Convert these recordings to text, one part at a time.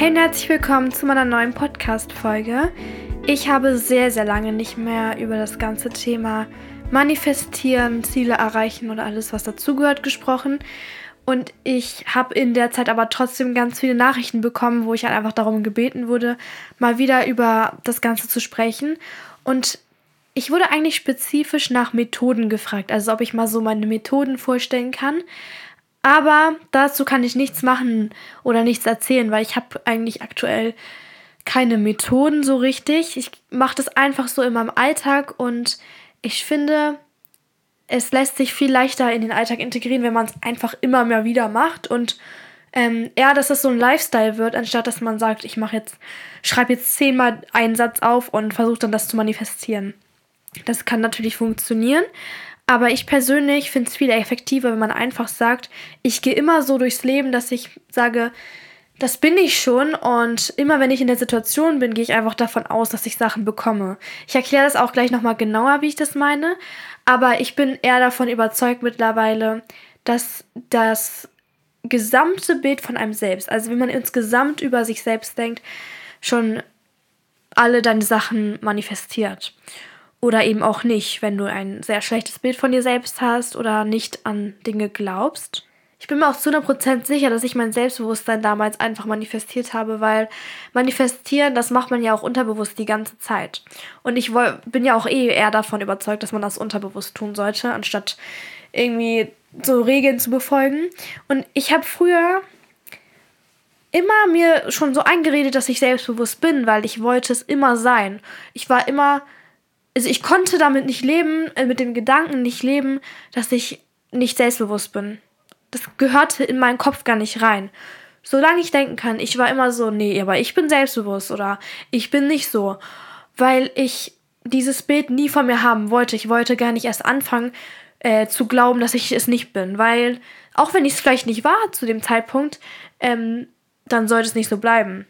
Hey und herzlich willkommen zu meiner neuen Podcast-Folge. Ich habe sehr, sehr lange nicht mehr über das ganze Thema Manifestieren, Ziele erreichen oder alles, was dazugehört, gesprochen. Und ich habe in der Zeit aber trotzdem ganz viele Nachrichten bekommen, wo ich halt einfach darum gebeten wurde, mal wieder über das Ganze zu sprechen. Und ich wurde eigentlich spezifisch nach Methoden gefragt, also ob ich mal so meine Methoden vorstellen kann. Aber dazu kann ich nichts machen oder nichts erzählen, weil ich habe eigentlich aktuell keine Methoden so richtig. Ich mache das einfach so in meinem Alltag und ich finde, es lässt sich viel leichter in den Alltag integrieren, wenn man es einfach immer mehr wieder macht und ähm, eher, dass es so ein Lifestyle wird, anstatt dass man sagt, ich mache jetzt, schreibe jetzt zehnmal einen Satz auf und versuche dann das zu manifestieren. Das kann natürlich funktionieren, aber ich persönlich finde es viel effektiver, wenn man einfach sagt, ich gehe immer so durchs Leben, dass ich sage, das bin ich schon und immer wenn ich in der Situation bin, gehe ich einfach davon aus, dass ich Sachen bekomme. Ich erkläre das auch gleich nochmal genauer, wie ich das meine, aber ich bin eher davon überzeugt mittlerweile, dass das gesamte Bild von einem selbst, also wenn man insgesamt über sich selbst denkt, schon alle deine Sachen manifestiert. Oder eben auch nicht, wenn du ein sehr schlechtes Bild von dir selbst hast oder nicht an Dinge glaubst. Ich bin mir auch zu 100% sicher, dass ich mein Selbstbewusstsein damals einfach manifestiert habe, weil manifestieren, das macht man ja auch unterbewusst die ganze Zeit. Und ich bin ja auch eh eher davon überzeugt, dass man das unterbewusst tun sollte, anstatt irgendwie so Regeln zu befolgen. Und ich habe früher immer mir schon so eingeredet, dass ich selbstbewusst bin, weil ich wollte es immer sein. Ich war immer, also ich konnte damit nicht leben, äh, mit dem Gedanken nicht leben, dass ich nicht selbstbewusst bin das gehörte in meinen Kopf gar nicht rein. Solange ich denken kann, ich war immer so, nee, aber ich bin selbstbewusst oder ich bin nicht so, weil ich dieses Bild nie von mir haben wollte. Ich wollte gar nicht erst anfangen äh, zu glauben, dass ich es nicht bin, weil auch wenn ich es vielleicht nicht war zu dem Zeitpunkt, ähm, dann sollte es nicht so bleiben.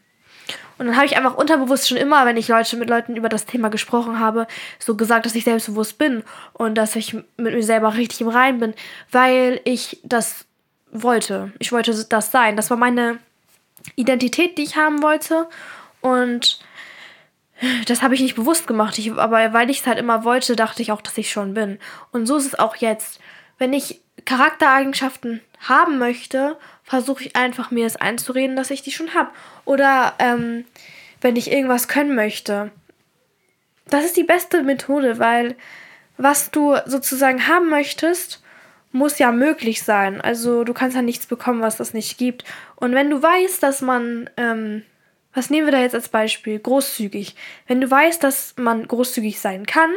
Und dann habe ich einfach unterbewusst schon immer, wenn ich Leute mit Leuten über das Thema gesprochen habe, so gesagt, dass ich selbstbewusst bin und dass ich mit mir selber richtig im Rein bin, weil ich das wollte. Ich wollte das sein. Das war meine Identität, die ich haben wollte. Und das habe ich nicht bewusst gemacht. Ich, aber weil ich es halt immer wollte, dachte ich auch, dass ich schon bin. Und so ist es auch jetzt. Wenn ich Charaktereigenschaften haben möchte, versuche ich einfach mir es einzureden, dass ich die schon habe. Oder ähm, wenn ich irgendwas können möchte. Das ist die beste Methode, weil was du sozusagen haben möchtest, muss ja möglich sein. Also du kannst ja nichts bekommen, was es nicht gibt. Und wenn du weißt, dass man, ähm, was nehmen wir da jetzt als Beispiel? Großzügig. Wenn du weißt, dass man großzügig sein kann,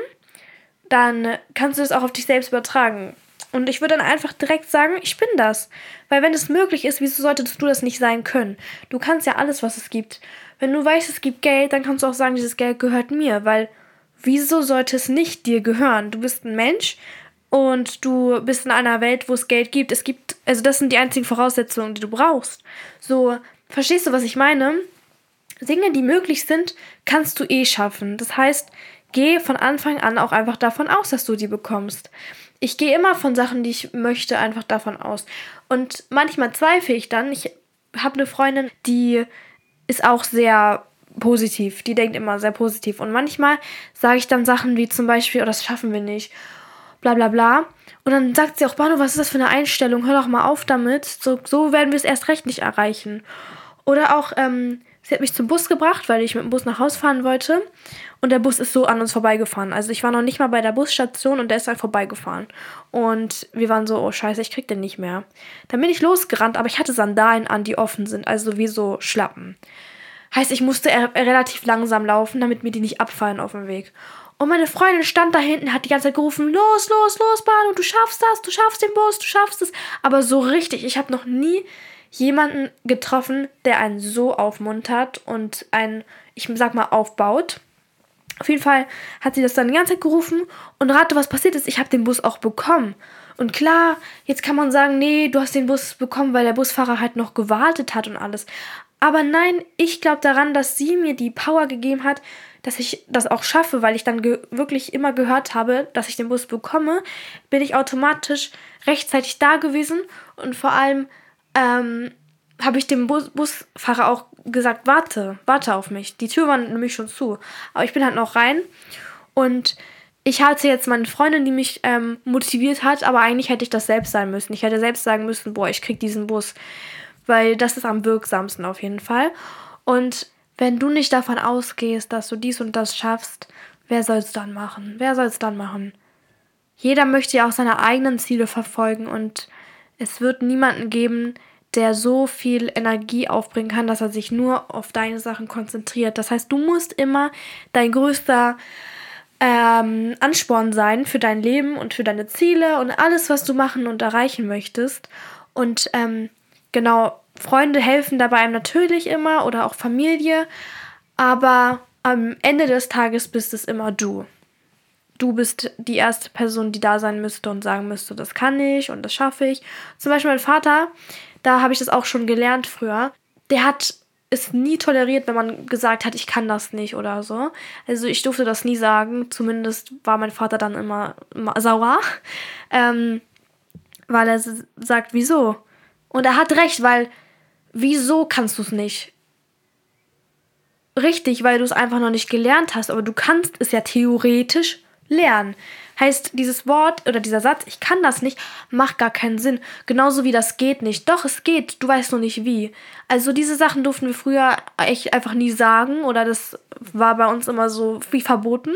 dann kannst du das auch auf dich selbst übertragen. Und ich würde dann einfach direkt sagen, ich bin das. Weil wenn es möglich ist, wieso solltest du das nicht sein können? Du kannst ja alles, was es gibt. Wenn du weißt, es gibt Geld, dann kannst du auch sagen, dieses Geld gehört mir. Weil wieso sollte es nicht dir gehören? Du bist ein Mensch und du bist in einer Welt, wo es Geld gibt. Es gibt, also das sind die einzigen Voraussetzungen, die du brauchst. So, verstehst du, was ich meine? Dinge, die möglich sind, kannst du eh schaffen. Das heißt, geh von Anfang an auch einfach davon aus, dass du die bekommst. Ich gehe immer von Sachen, die ich möchte, einfach davon aus. Und manchmal zweifle ich dann. Ich habe eine Freundin, die ist auch sehr positiv. Die denkt immer sehr positiv. Und manchmal sage ich dann Sachen wie zum Beispiel, oh, das schaffen wir nicht bla bla bla. Und dann sagt sie auch, Bano, was ist das für eine Einstellung? Hör doch mal auf damit. So, so werden wir es erst recht nicht erreichen. Oder auch, ähm, sie hat mich zum Bus gebracht, weil ich mit dem Bus nach Hause fahren wollte. Und der Bus ist so an uns vorbeigefahren. Also ich war noch nicht mal bei der Busstation und der ist dann vorbeigefahren. Und wir waren so, oh scheiße, ich krieg den nicht mehr. Dann bin ich losgerannt, aber ich hatte Sandalen an, die offen sind, also wie so Schlappen. Heißt, ich musste relativ langsam laufen, damit mir die nicht abfallen auf dem Weg. Und meine Freundin stand da hinten, hat die ganze Zeit gerufen, los, los, los, Bahn, du schaffst das, du schaffst den Bus, du schaffst es. Aber so richtig, ich habe noch nie jemanden getroffen, der einen so aufmuntert und einen, ich sag mal, aufbaut. Auf jeden Fall hat sie das dann die ganze Zeit gerufen und rate, was passiert ist. Ich habe den Bus auch bekommen. Und klar, jetzt kann man sagen, nee, du hast den Bus bekommen, weil der Busfahrer halt noch gewartet hat und alles. Aber nein, ich glaube daran, dass sie mir die Power gegeben hat, dass ich das auch schaffe, weil ich dann wirklich immer gehört habe, dass ich den Bus bekomme, bin ich automatisch rechtzeitig da gewesen und vor allem ähm, habe ich dem Bus Busfahrer auch gesagt, warte, warte auf mich. Die Tür war nämlich schon zu. Aber ich bin halt noch rein und ich hatte jetzt meine Freundin, die mich ähm, motiviert hat, aber eigentlich hätte ich das selbst sein müssen. Ich hätte selbst sagen müssen, boah, ich krieg diesen Bus. Weil das ist am wirksamsten auf jeden Fall. Und wenn du nicht davon ausgehst, dass du dies und das schaffst, wer soll es dann machen? Wer soll es dann machen? Jeder möchte ja auch seine eigenen Ziele verfolgen und es wird niemanden geben, der so viel Energie aufbringen kann, dass er sich nur auf deine Sachen konzentriert. Das heißt, du musst immer dein größter ähm, Ansporn sein für dein Leben und für deine Ziele und alles, was du machen und erreichen möchtest. Und ähm, genau, Freunde helfen dabei natürlich immer oder auch Familie, aber am Ende des Tages bist es immer du. Du bist die erste Person, die da sein müsste und sagen müsste, das kann ich und das schaffe ich. Zum Beispiel mein Vater, da habe ich das auch schon gelernt früher. Der hat es nie toleriert, wenn man gesagt hat, ich kann das nicht oder so. Also ich durfte das nie sagen. Zumindest war mein Vater dann immer, sauer, ähm, weil er sagt, wieso? Und er hat recht, weil wieso kannst du es nicht? Richtig, weil du es einfach noch nicht gelernt hast, aber du kannst es ja theoretisch lernen. Heißt, dieses Wort oder dieser Satz, ich kann das nicht, macht gar keinen Sinn. Genauso wie das geht nicht. Doch, es geht, du weißt nur nicht wie. Also diese Sachen durften wir früher echt einfach nie sagen oder das war bei uns immer so wie verboten.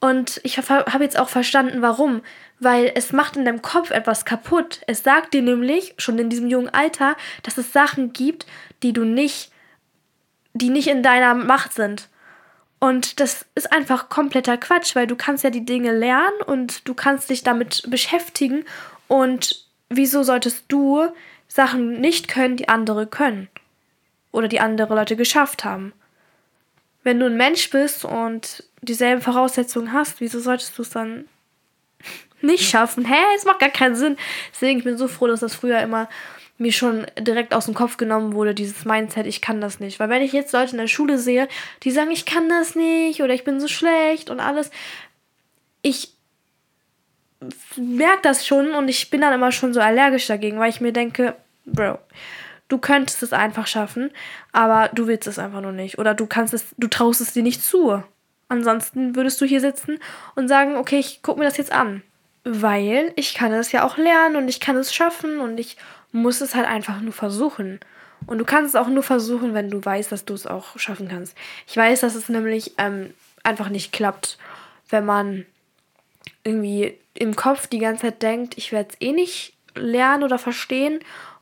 Und ich habe jetzt auch verstanden, warum. Weil es macht in deinem Kopf etwas kaputt. Es sagt dir nämlich, schon in diesem jungen Alter, dass es Sachen gibt, die du nicht, die nicht in deiner Macht sind. Und das ist einfach kompletter Quatsch, weil du kannst ja die Dinge lernen und du kannst dich damit beschäftigen. Und wieso solltest du Sachen nicht können, die andere können? Oder die andere Leute geschafft haben? Wenn du ein Mensch bist und dieselben Voraussetzungen hast, wieso solltest du es dann nicht schaffen? Hä? Es macht gar keinen Sinn. Deswegen, ich bin so froh, dass das früher immer mir schon direkt aus dem Kopf genommen wurde, dieses Mindset, ich kann das nicht. Weil wenn ich jetzt Leute in der Schule sehe, die sagen, ich kann das nicht oder ich bin so schlecht und alles, ich merke das schon und ich bin dann immer schon so allergisch dagegen, weil ich mir denke, Bro, du könntest es einfach schaffen, aber du willst es einfach nur nicht. Oder du kannst es, du traust es dir nicht zu. Ansonsten würdest du hier sitzen und sagen, okay, ich gucke mir das jetzt an. Weil ich kann es ja auch lernen und ich kann es schaffen und ich muss es halt einfach nur versuchen. Und du kannst es auch nur versuchen, wenn du weißt, dass du es auch schaffen kannst. Ich weiß, dass es nämlich ähm, einfach nicht klappt, wenn man irgendwie im Kopf die ganze Zeit denkt, ich werde es eh nicht lernen oder verstehen.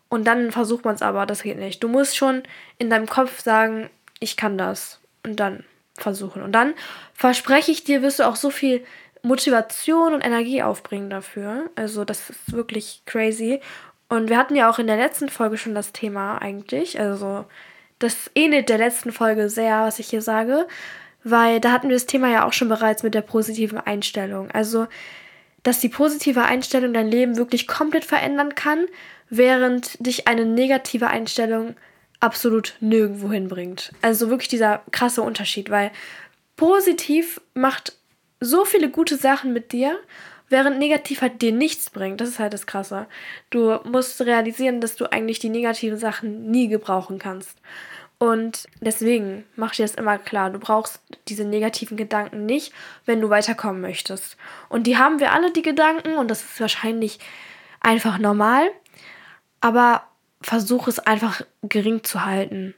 Und dann versucht man es aber, das geht nicht. Du musst schon in deinem Kopf sagen, ich kann das. Und dann versuchen. Und dann verspreche ich dir, wirst du auch so viel Motivation und Energie aufbringen dafür. Also das ist wirklich crazy. Und wir hatten ja auch in der letzten Folge schon das Thema eigentlich. Also das ähnelt der letzten Folge sehr, was ich hier sage, weil da hatten wir das Thema ja auch schon bereits mit der positiven Einstellung. Also, dass die positive Einstellung dein Leben wirklich komplett verändern kann, während dich eine negative Einstellung absolut nirgendwo hinbringt. Also wirklich dieser krasse Unterschied, weil positiv macht so viele gute Sachen mit dir während negativ halt dir nichts bringt. Das ist halt das Krasse. Du musst realisieren, dass du eigentlich die negativen Sachen nie gebrauchen kannst. Und deswegen mach dir das immer klar. Du brauchst diese negativen Gedanken nicht, wenn du weiterkommen möchtest. Und die haben wir alle, die Gedanken, und das ist wahrscheinlich einfach normal. Aber versuch es einfach gering zu halten.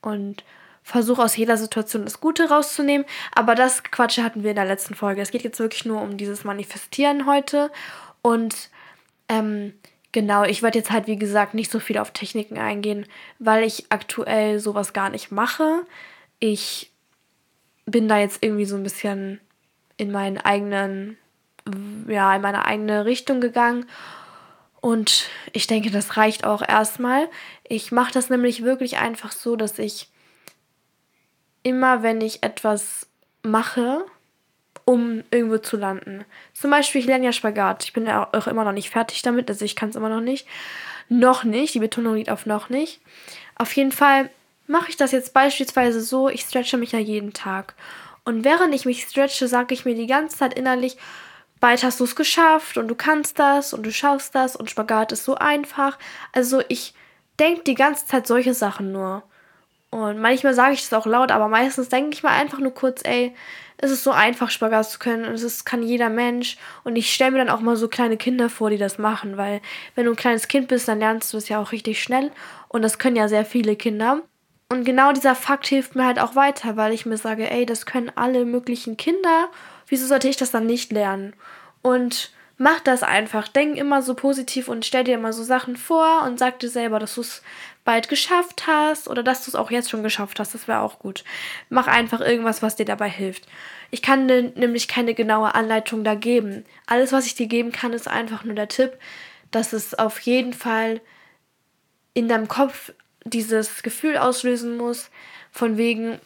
Und versuche aus jeder Situation das Gute rauszunehmen. Aber das Quatsche hatten wir in der letzten Folge. Es geht jetzt wirklich nur um dieses Manifestieren heute. Und ähm, genau, ich werde jetzt halt, wie gesagt, nicht so viel auf Techniken eingehen, weil ich aktuell sowas gar nicht mache. Ich bin da jetzt irgendwie so ein bisschen in meinen eigenen, ja, in meine eigene Richtung gegangen. Und ich denke, das reicht auch erstmal. Ich mache das nämlich wirklich einfach so, dass ich immer, wenn ich etwas mache, um irgendwo zu landen. Zum Beispiel, ich lerne ja Spagat. Ich bin ja auch immer noch nicht fertig damit, also ich kann es immer noch nicht. Noch nicht, die Betonung liegt auf noch nicht. Auf jeden Fall mache ich das jetzt beispielsweise so, ich stretche mich ja jeden Tag. Und während ich mich stretche, sage ich mir die ganze Zeit innerlich, bald hast du es geschafft und du kannst das und du schaffst das und Spagat ist so einfach. Also ich denke die ganze Zeit solche Sachen nur. Und manchmal sage ich das auch laut, aber meistens denke ich mal einfach nur kurz, ey, es ist so einfach, Spagat zu können. Und es kann jeder Mensch. Und ich stelle mir dann auch mal so kleine Kinder vor, die das machen, weil wenn du ein kleines Kind bist, dann lernst du es ja auch richtig schnell. Und das können ja sehr viele Kinder. Und genau dieser Fakt hilft mir halt auch weiter, weil ich mir sage, ey, das können alle möglichen Kinder. Wieso sollte ich das dann nicht lernen? Und mach das einfach. Denk immer so positiv und stell dir immer so Sachen vor und sag dir selber, dass du es bald geschafft hast oder dass du es auch jetzt schon geschafft hast. Das wäre auch gut. Mach einfach irgendwas, was dir dabei hilft. Ich kann dir nämlich keine genaue Anleitung da geben. Alles, was ich dir geben kann, ist einfach nur der Tipp, dass es auf jeden Fall in deinem Kopf dieses Gefühl auslösen muss, von wegen,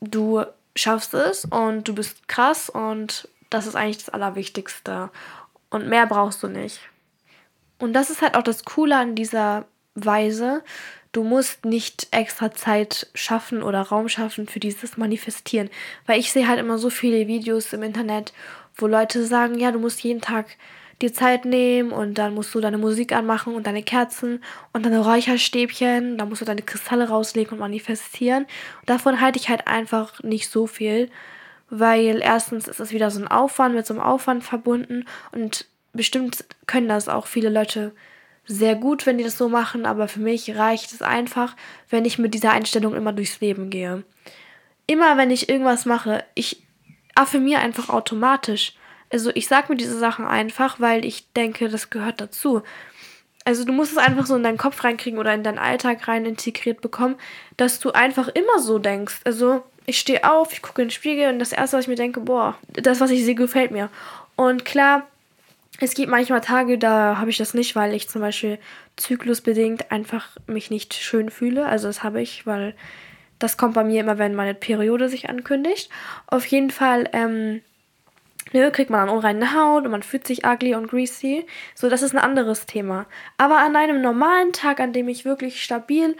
du schaffst es und du bist krass und das ist eigentlich das Allerwichtigste. Und mehr brauchst du nicht. Und das ist halt auch das Coole an dieser Weise. Du musst nicht extra Zeit schaffen oder Raum schaffen für dieses Manifestieren. Weil ich sehe halt immer so viele Videos im Internet, wo Leute sagen, ja, du musst jeden Tag dir Zeit nehmen und dann musst du deine Musik anmachen und deine Kerzen und deine Räucherstäbchen, dann musst du deine Kristalle rauslegen und manifestieren. Und davon halte ich halt einfach nicht so viel, weil erstens ist es wieder so ein Aufwand mit so einem Aufwand verbunden und bestimmt können das auch viele Leute sehr gut, wenn die das so machen, aber für mich reicht es einfach, wenn ich mit dieser Einstellung immer durchs Leben gehe. Immer wenn ich irgendwas mache, ich affirmiere einfach automatisch. Also ich sage mir diese Sachen einfach, weil ich denke, das gehört dazu. Also du musst es einfach so in deinen Kopf reinkriegen oder in deinen Alltag rein integriert bekommen, dass du einfach immer so denkst. Also ich stehe auf, ich gucke in den Spiegel und das Erste, was ich mir denke, boah, das, was ich sehe, gefällt mir. Und klar, es gibt manchmal Tage, da habe ich das nicht, weil ich zum Beispiel zyklusbedingt einfach mich nicht schön fühle. Also das habe ich, weil das kommt bei mir immer, wenn meine Periode sich ankündigt. Auf jeden Fall ähm, ne, kriegt man dann unreine Haut und man fühlt sich ugly und greasy. So, das ist ein anderes Thema. Aber an einem normalen Tag, an dem ich wirklich stabil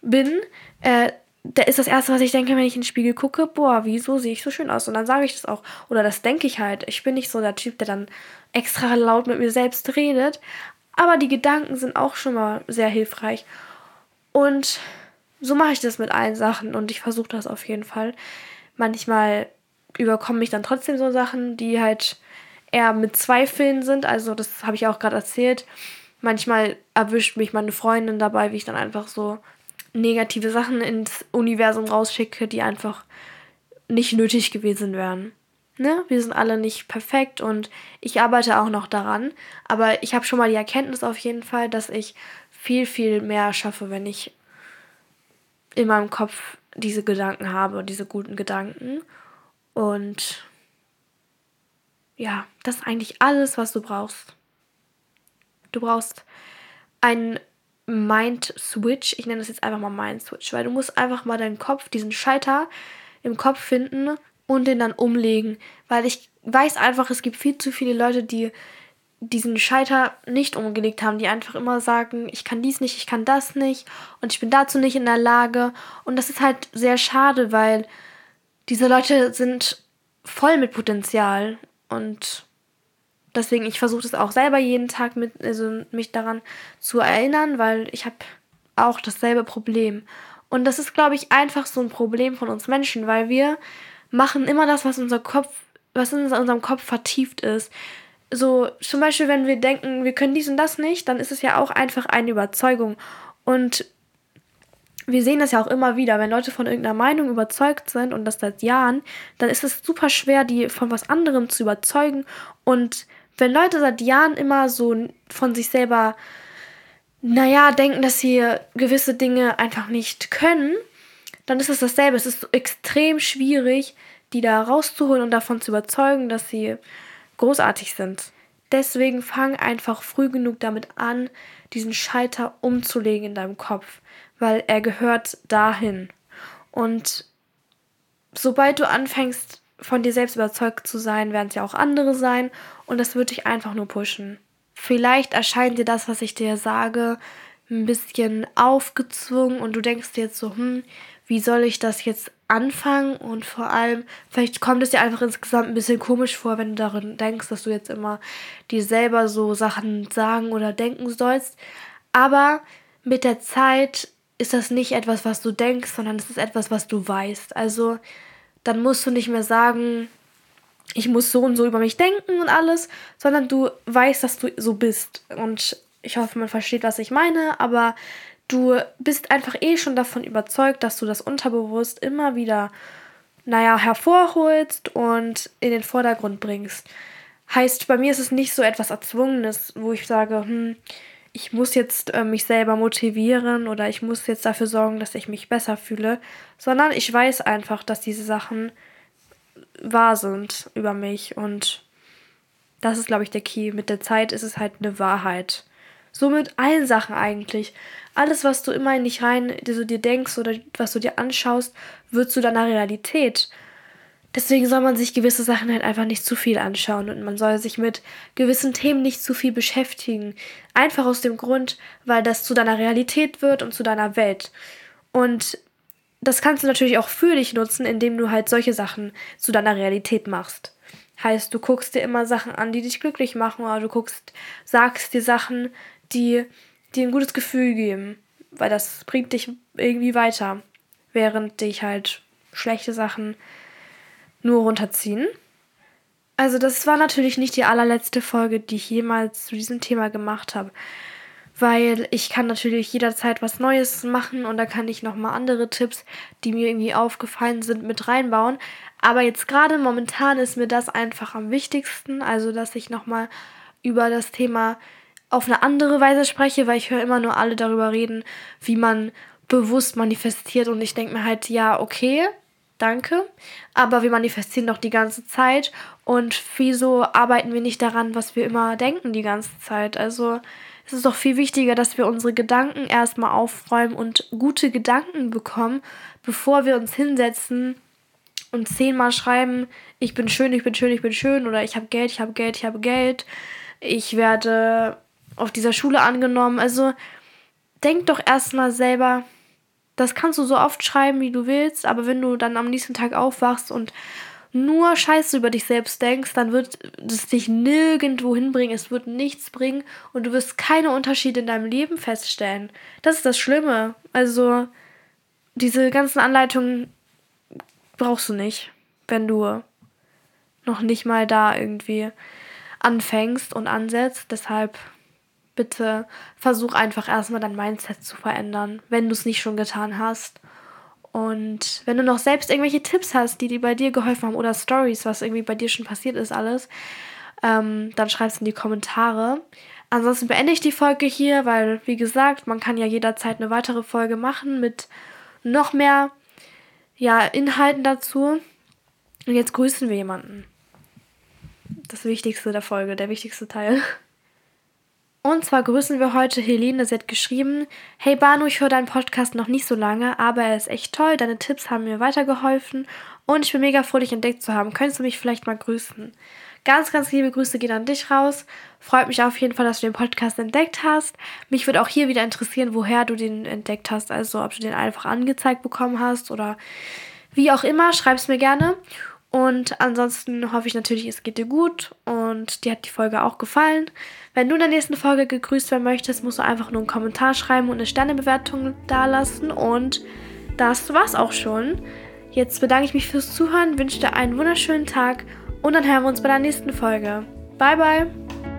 bin, äh, da ist das Erste, was ich denke, wenn ich in den Spiegel gucke, boah, wieso sehe ich so schön aus? Und dann sage ich das auch. Oder das denke ich halt. Ich bin nicht so der Typ, der dann extra laut mit mir selbst redet. Aber die Gedanken sind auch schon mal sehr hilfreich. Und so mache ich das mit allen Sachen und ich versuche das auf jeden Fall. Manchmal überkommen mich dann trotzdem so Sachen, die halt eher mit Zweifeln sind. Also das habe ich auch gerade erzählt. Manchmal erwischt mich meine Freundin dabei, wie ich dann einfach so negative Sachen ins Universum rausschicke, die einfach nicht nötig gewesen wären. Ne? Wir sind alle nicht perfekt und ich arbeite auch noch daran. Aber ich habe schon mal die Erkenntnis auf jeden Fall, dass ich viel, viel mehr schaffe, wenn ich in meinem Kopf diese Gedanken habe, diese guten Gedanken. Und ja, das ist eigentlich alles, was du brauchst. Du brauchst einen Mind-Switch. Ich nenne das jetzt einfach mal Mind-Switch, weil du musst einfach mal deinen Kopf, diesen Schalter im Kopf finden und den dann umlegen. Weil ich weiß einfach, es gibt viel zu viele Leute, die diesen Schalter nicht umgelegt haben, die einfach immer sagen, ich kann dies nicht, ich kann das nicht und ich bin dazu nicht in der Lage. Und das ist halt sehr schade, weil diese Leute sind voll mit Potenzial und deswegen ich versuche das auch selber jeden Tag mit also mich daran zu erinnern, weil ich habe auch dasselbe Problem und das ist glaube ich einfach so ein Problem von uns Menschen, weil wir machen immer das, was unser Kopf was in unserem Kopf vertieft ist. So zum Beispiel, wenn wir denken, wir können dies und das nicht, dann ist es ja auch einfach eine Überzeugung und wir sehen das ja auch immer wieder, wenn Leute von irgendeiner Meinung überzeugt sind und das seit Jahren, dann ist es super schwer, die von was anderem zu überzeugen. Und wenn Leute seit Jahren immer so von sich selber, naja, denken, dass sie gewisse Dinge einfach nicht können, dann ist es dasselbe. Es ist extrem schwierig, die da rauszuholen und davon zu überzeugen, dass sie großartig sind. Deswegen fang einfach früh genug damit an, diesen Schalter umzulegen in deinem Kopf weil er gehört dahin. Und sobald du anfängst, von dir selbst überzeugt zu sein, werden es ja auch andere sein und das wird dich einfach nur pushen. Vielleicht erscheint dir das, was ich dir sage, ein bisschen aufgezwungen und du denkst dir jetzt so, hm, wie soll ich das jetzt anfangen? Und vor allem, vielleicht kommt es dir einfach insgesamt ein bisschen komisch vor, wenn du darin denkst, dass du jetzt immer dir selber so Sachen sagen oder denken sollst. Aber mit der Zeit ist das nicht etwas, was du denkst, sondern es ist etwas, was du weißt. Also dann musst du nicht mehr sagen, ich muss so und so über mich denken und alles, sondern du weißt, dass du so bist. Und ich hoffe, man versteht, was ich meine, aber du bist einfach eh schon davon überzeugt, dass du das unterbewusst immer wieder, naja, hervorholst und in den Vordergrund bringst. Heißt, bei mir ist es nicht so etwas Erzwungenes, wo ich sage, hm, ich muss jetzt äh, mich selber motivieren oder ich muss jetzt dafür sorgen, dass ich mich besser fühle, sondern ich weiß einfach, dass diese Sachen wahr sind über mich und das ist, glaube ich, der Key. Mit der Zeit ist es halt eine Wahrheit. So mit allen Sachen eigentlich. Alles, was du immer in dich rein, so dir denkst oder was du dir anschaust, wird zu deiner Realität. Deswegen soll man sich gewisse Sachen halt einfach nicht zu viel anschauen und man soll sich mit gewissen Themen nicht zu viel beschäftigen. Einfach aus dem Grund, weil das zu deiner Realität wird und zu deiner Welt. Und das kannst du natürlich auch für dich nutzen, indem du halt solche Sachen zu deiner Realität machst. Heißt, du guckst dir immer Sachen an, die dich glücklich machen, oder du guckst, sagst dir Sachen, die dir ein gutes Gefühl geben, weil das bringt dich irgendwie weiter, während dich halt schlechte Sachen nur runterziehen. Also das war natürlich nicht die allerletzte Folge, die ich jemals zu diesem Thema gemacht habe, weil ich kann natürlich jederzeit was Neues machen und da kann ich noch mal andere Tipps, die mir irgendwie aufgefallen sind, mit reinbauen. Aber jetzt gerade momentan ist mir das einfach am wichtigsten, also dass ich noch mal über das Thema auf eine andere Weise spreche, weil ich höre immer nur alle darüber reden, wie man bewusst manifestiert und ich denke mir halt, ja, okay, danke, aber wir manifestieren doch die ganze Zeit und wieso arbeiten wir nicht daran, was wir immer denken die ganze Zeit? Also es ist doch viel wichtiger, dass wir unsere Gedanken erstmal aufräumen und gute Gedanken bekommen, bevor wir uns hinsetzen und zehnmal schreiben, ich bin schön, ich bin schön, ich bin schön oder ich habe Geld, ich habe Geld, ich habe Geld, ich werde auf dieser Schule angenommen. Also denk doch erstmal selber, das kannst du so oft schreiben, wie du willst, aber wenn du dann am nächsten Tag aufwachst und nur Scheiße über dich selbst denkst, dann wird es dich nirgendwo hinbringen, es wird nichts bringen und du wirst keine Unterschiede in deinem Leben feststellen. Das ist das Schlimme. Also, diese ganzen Anleitungen brauchst du nicht, wenn du noch nicht mal da irgendwie anfängst und ansetzt. Deshalb bitte versuch einfach erstmal dein Mindset zu verändern, wenn du es nicht schon getan hast. Und wenn du noch selbst irgendwelche Tipps hast, die dir bei dir geholfen haben oder Stories, was irgendwie bei dir schon passiert ist, alles, ähm, dann schreib es in die Kommentare. Ansonsten beende ich die Folge hier, weil, wie gesagt, man kann ja jederzeit eine weitere Folge machen mit noch mehr ja, Inhalten dazu. Und jetzt grüßen wir jemanden. Das Wichtigste der Folge, der wichtigste Teil. Und zwar grüßen wir heute Helene. Sie hat geschrieben: Hey Banu, ich höre deinen Podcast noch nicht so lange, aber er ist echt toll. Deine Tipps haben mir weitergeholfen und ich bin mega froh, dich entdeckt zu haben. Könntest du mich vielleicht mal grüßen? Ganz, ganz liebe Grüße gehen an dich raus. Freut mich auf jeden Fall, dass du den Podcast entdeckt hast. Mich würde auch hier wieder interessieren, woher du den entdeckt hast. Also, ob du den einfach angezeigt bekommen hast oder wie auch immer. Schreib es mir gerne. Und ansonsten hoffe ich natürlich, es geht dir gut und dir hat die Folge auch gefallen. Wenn du in der nächsten Folge gegrüßt werden möchtest, musst du einfach nur einen Kommentar schreiben und eine Sternebewertung dalassen. Und das war's auch schon. Jetzt bedanke ich mich fürs Zuhören, wünsche dir einen wunderschönen Tag und dann hören wir uns bei der nächsten Folge. Bye, bye!